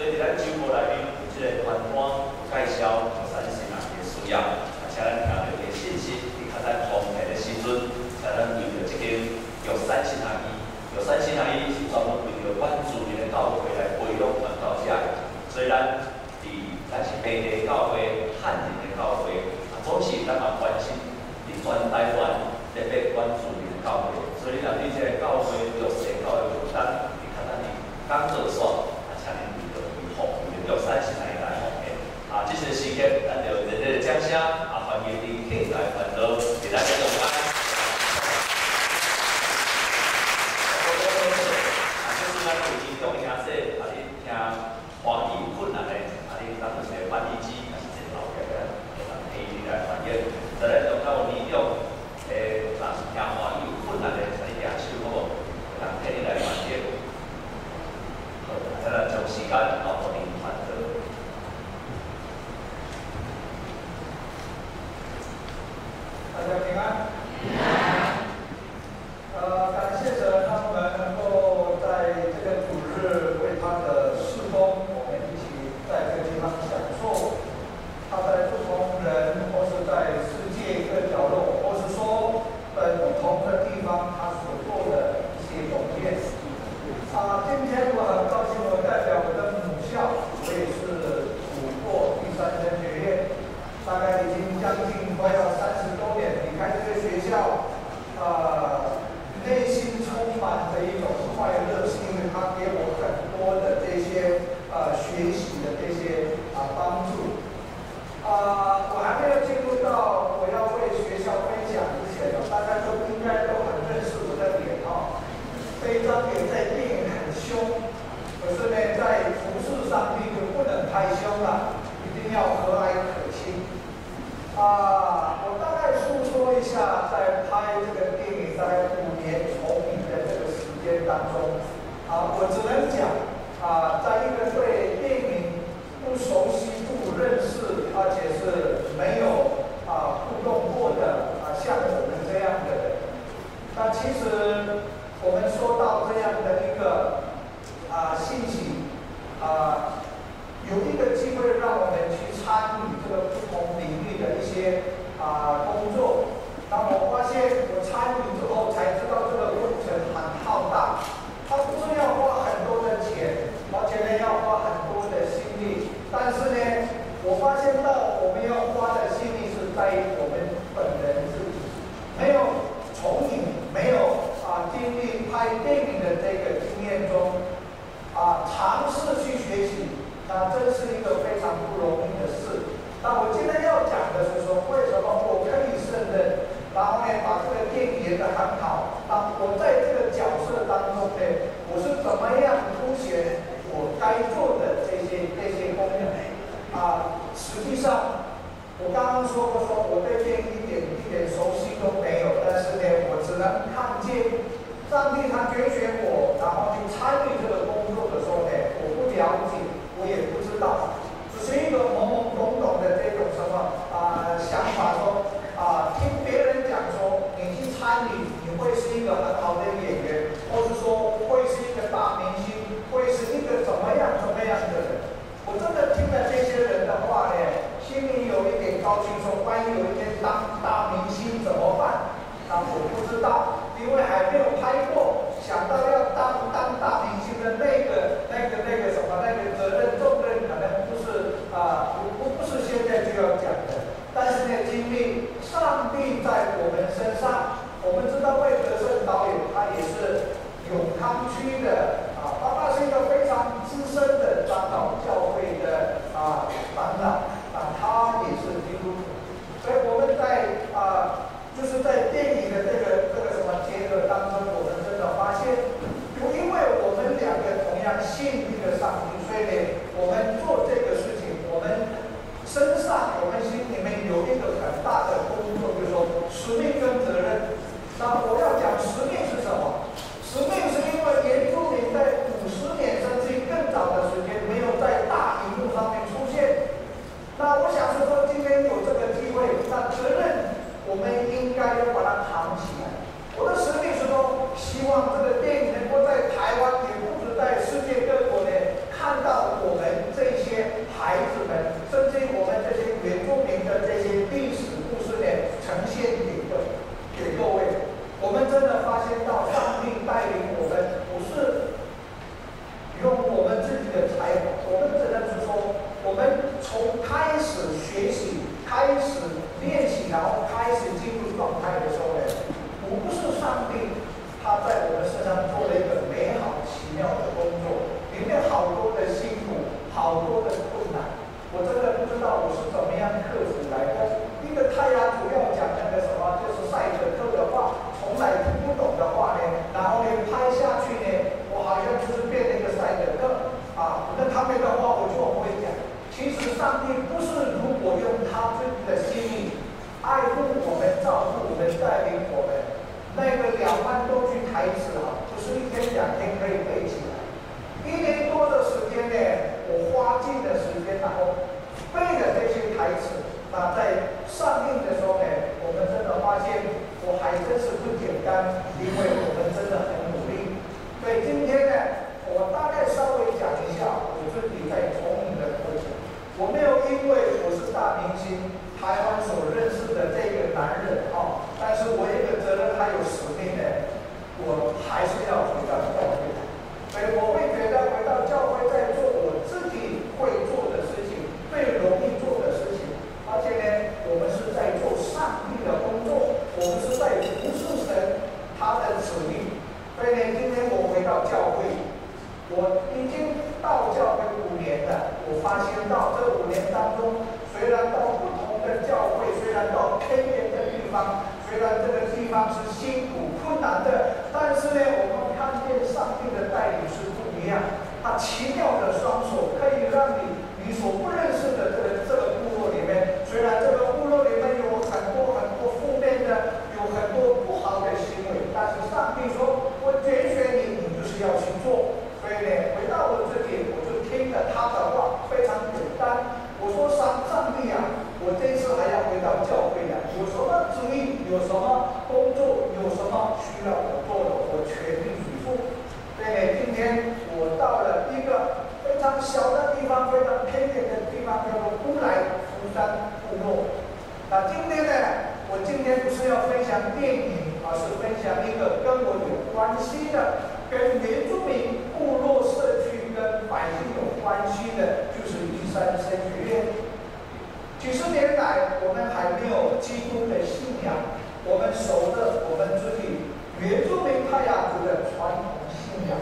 Então 大概已经将近快要三。比较参考当我在这个角色当中呢我是怎么样凸显我该做的这些这些功能？啊实际上我刚刚说过说我对这一点一点熟悉都没有但是呢我只能看见上帝他决选我然后去参与这个工基督的信仰我们守着我们自己原住民太阳族的传统信仰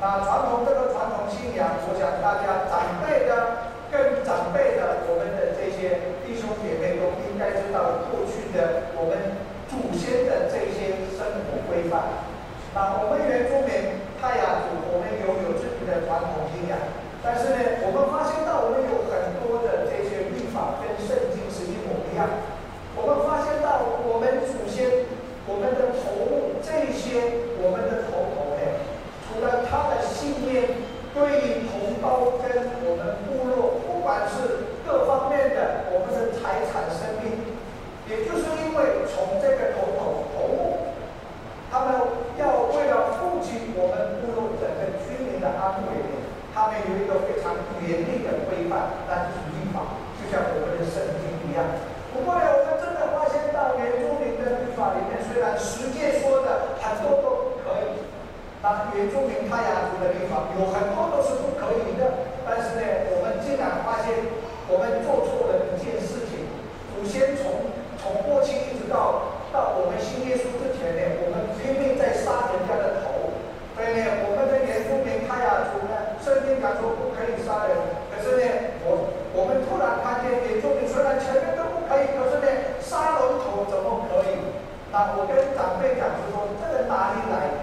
那传统这个传统信仰我想大家长辈的跟长辈的我们的这些弟兄姐妹都应该知道过去的我们祖先的这些生活规范。那我们原住民太阳族我们拥有自己的传统信仰但是呢我们发他的信念对于同胞跟我们部落，不管是各方面的我们的财产生命，也就是因为从这个同。原住民太阳族的地方有很多都是不可以的但是呢我们竟然发现我们做错了一件事情首先从从过去一直到到我们新耶稣之前呢我们拼命在杀人家的头所以呢我们的原住民太阳族呢设经感说不可以杀人可是呢我我们突然看见原住民虽然前面都不可以可是呢杀人头怎么可以那我跟长辈讲说这个哪里来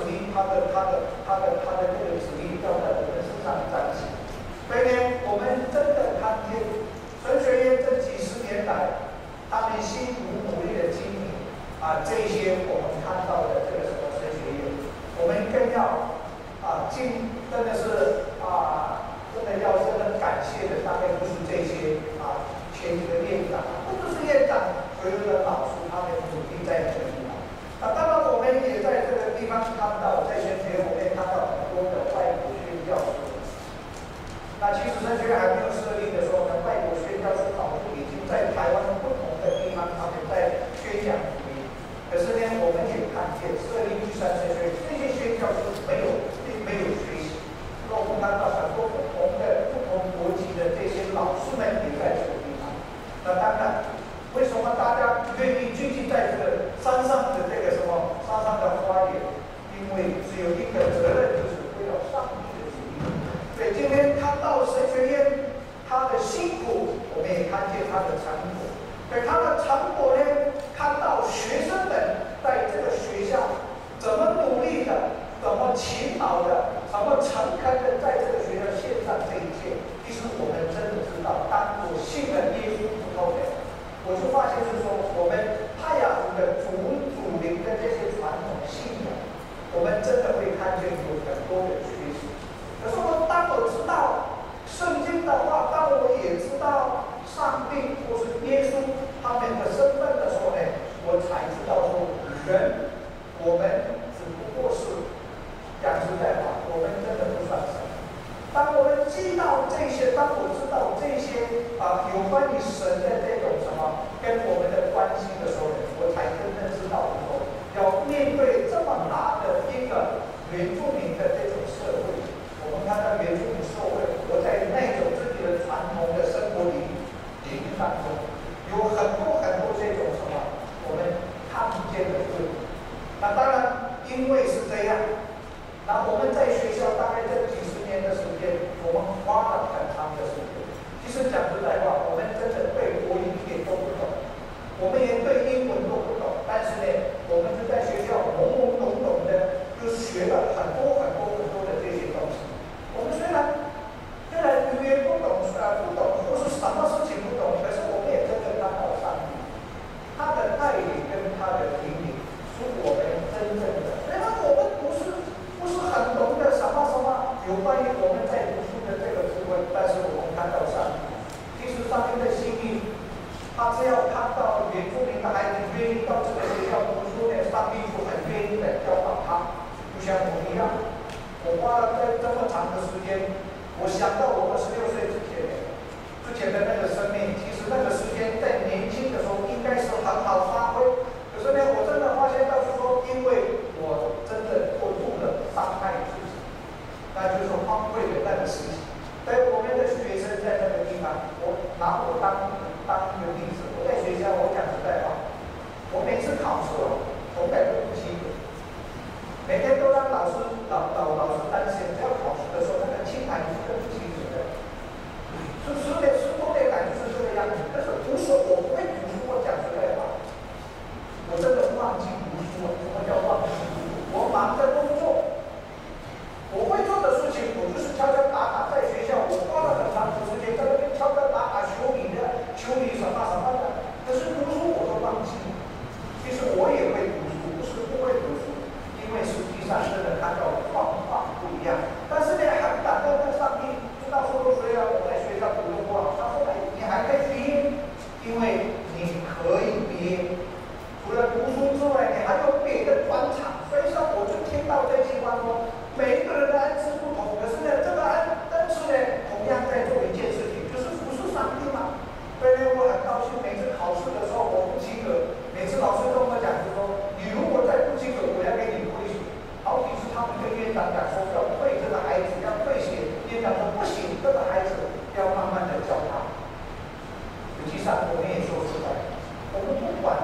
所以，他的。的可以看见有很多的缺失。可是我当我知道圣经的话，当我也知道上帝或是耶稣他们的身份的时候呢，我才知道说人我们只不过是讲实在话，我们真的不算什么。当我们知道这些，当我知道这些啊、有关于神的这种什么，跟我们的。想到我二十六岁之前之前的那个上我们也说实在，我们不管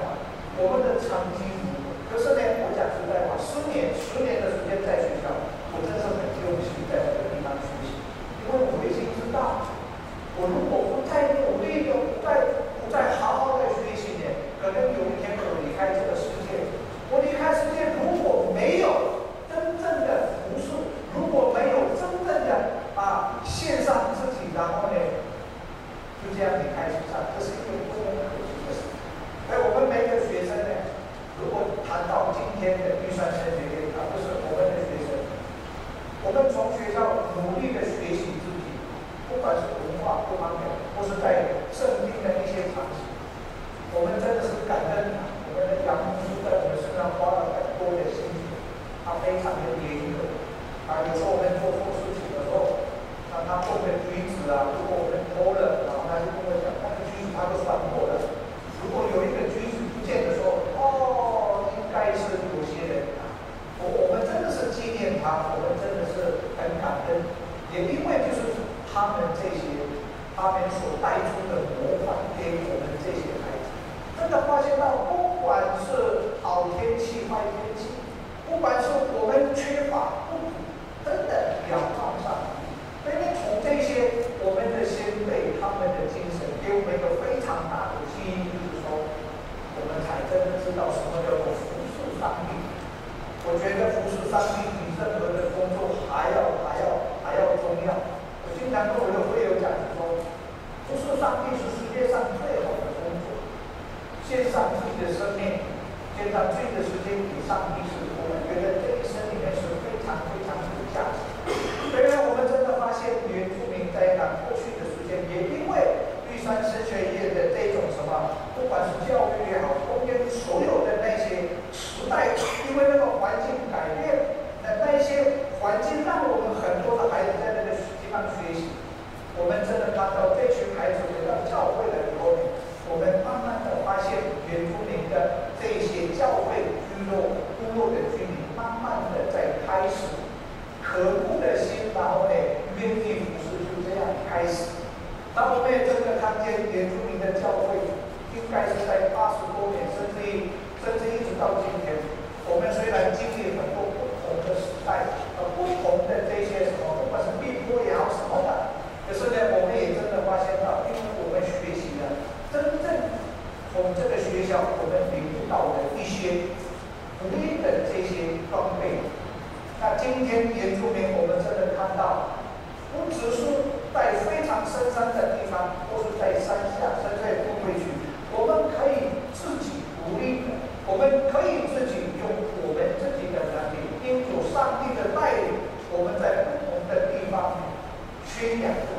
我们的长期服务，可是呢，我讲实在话，十年十年的时间在学校，我真是很用心在这个地方学习，因为我内心知道，我如果。Kenya.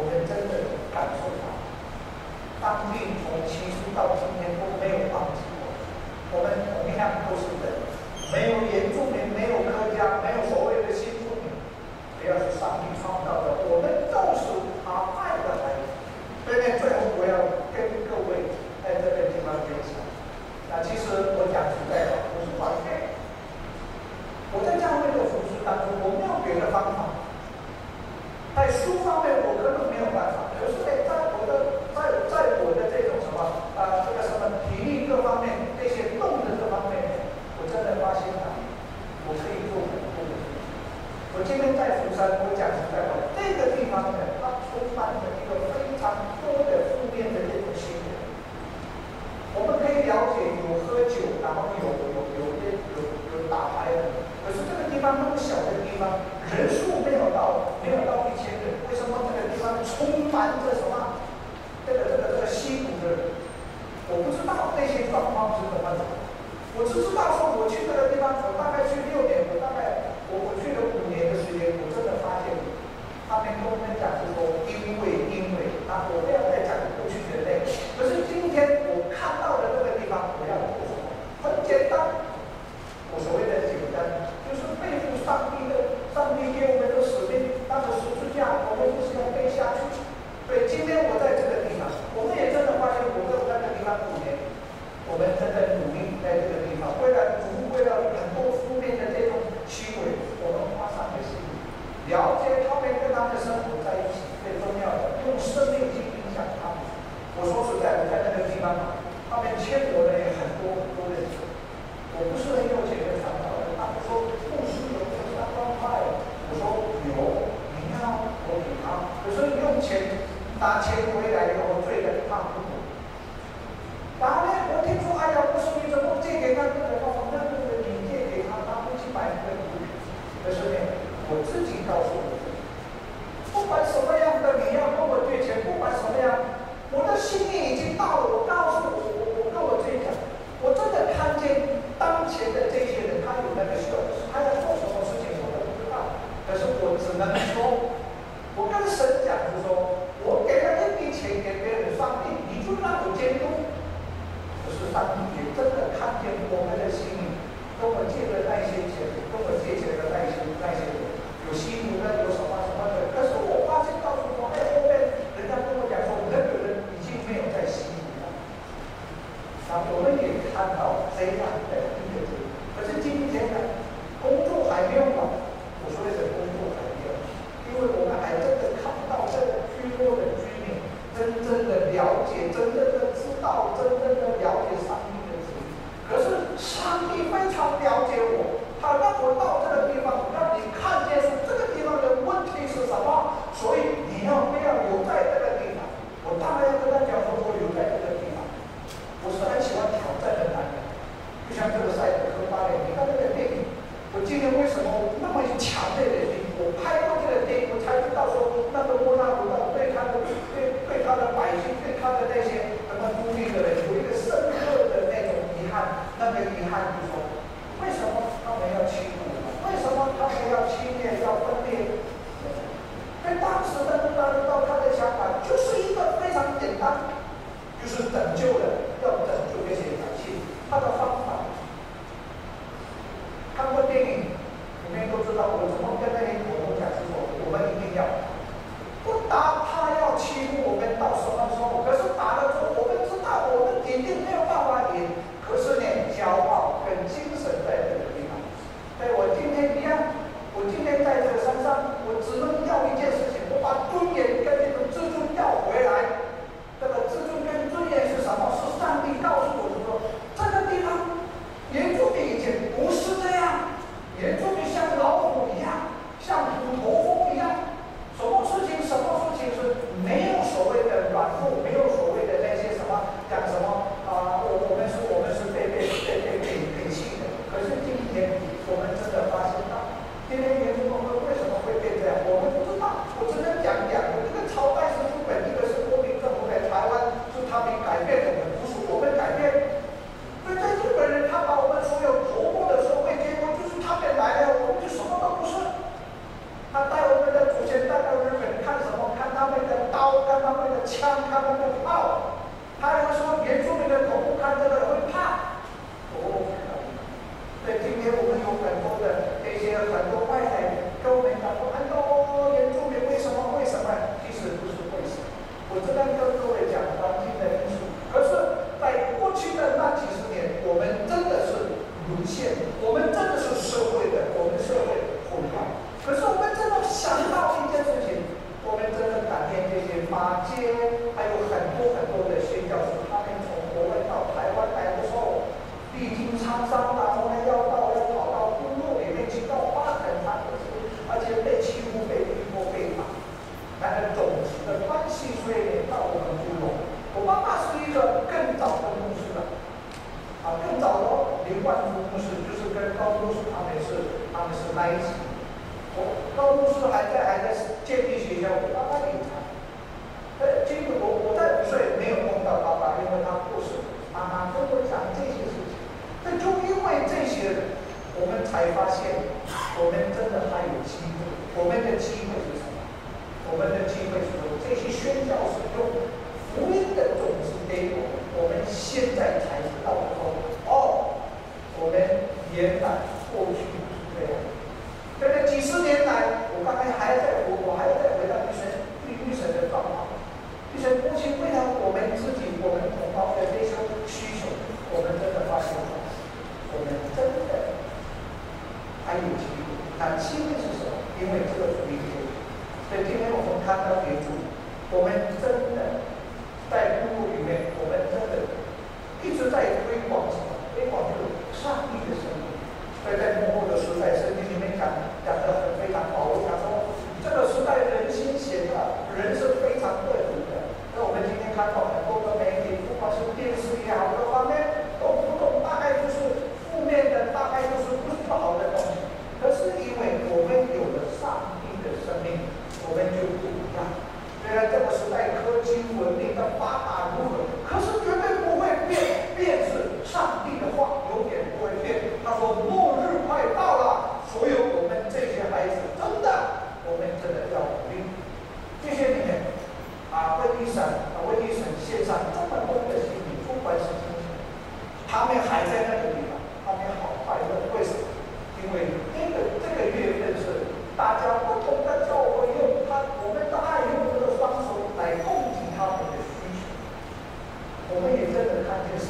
我们真的感受到。当运从起初到今天都没有忘记我们，我们同样都是人，没有。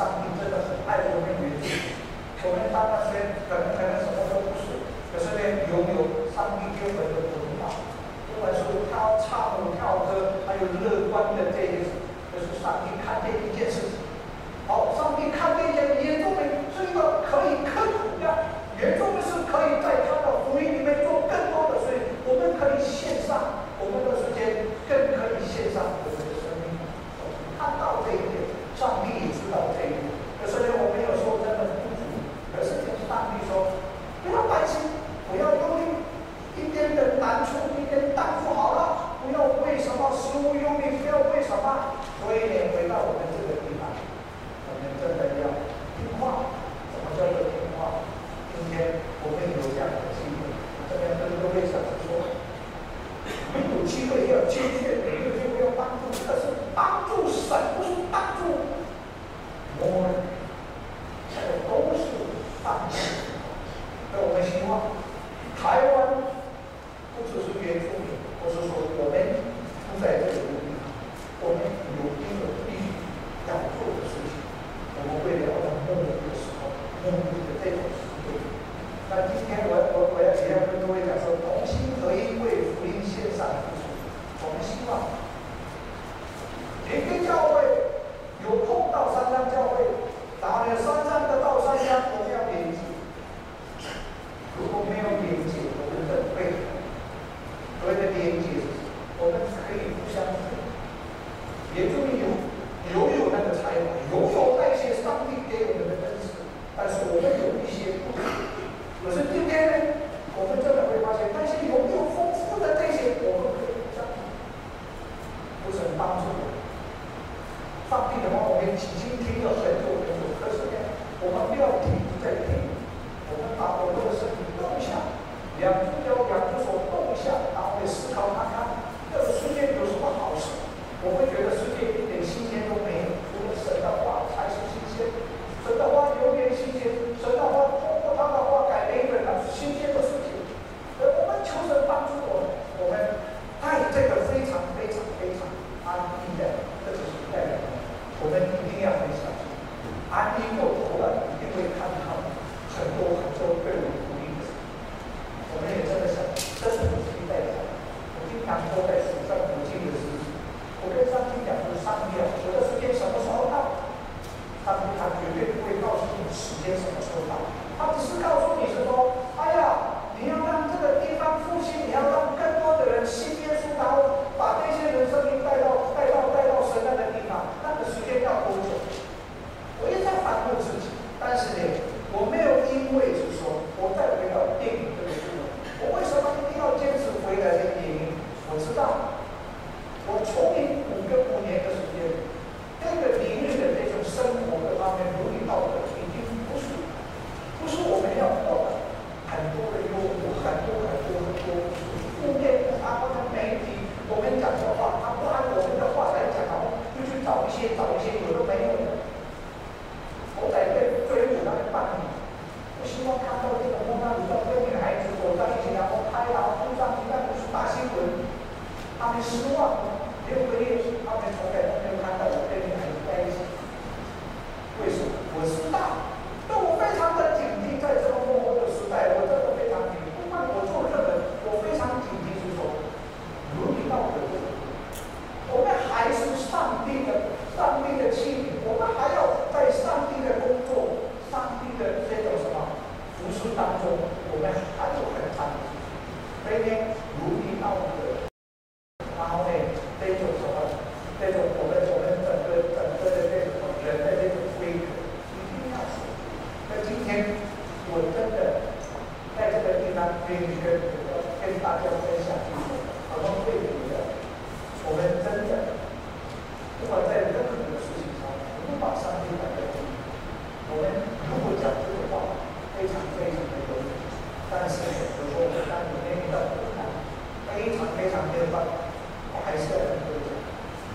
的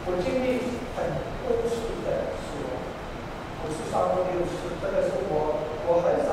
我经历很多次的死亡，不是三六六失，这个是我，我很。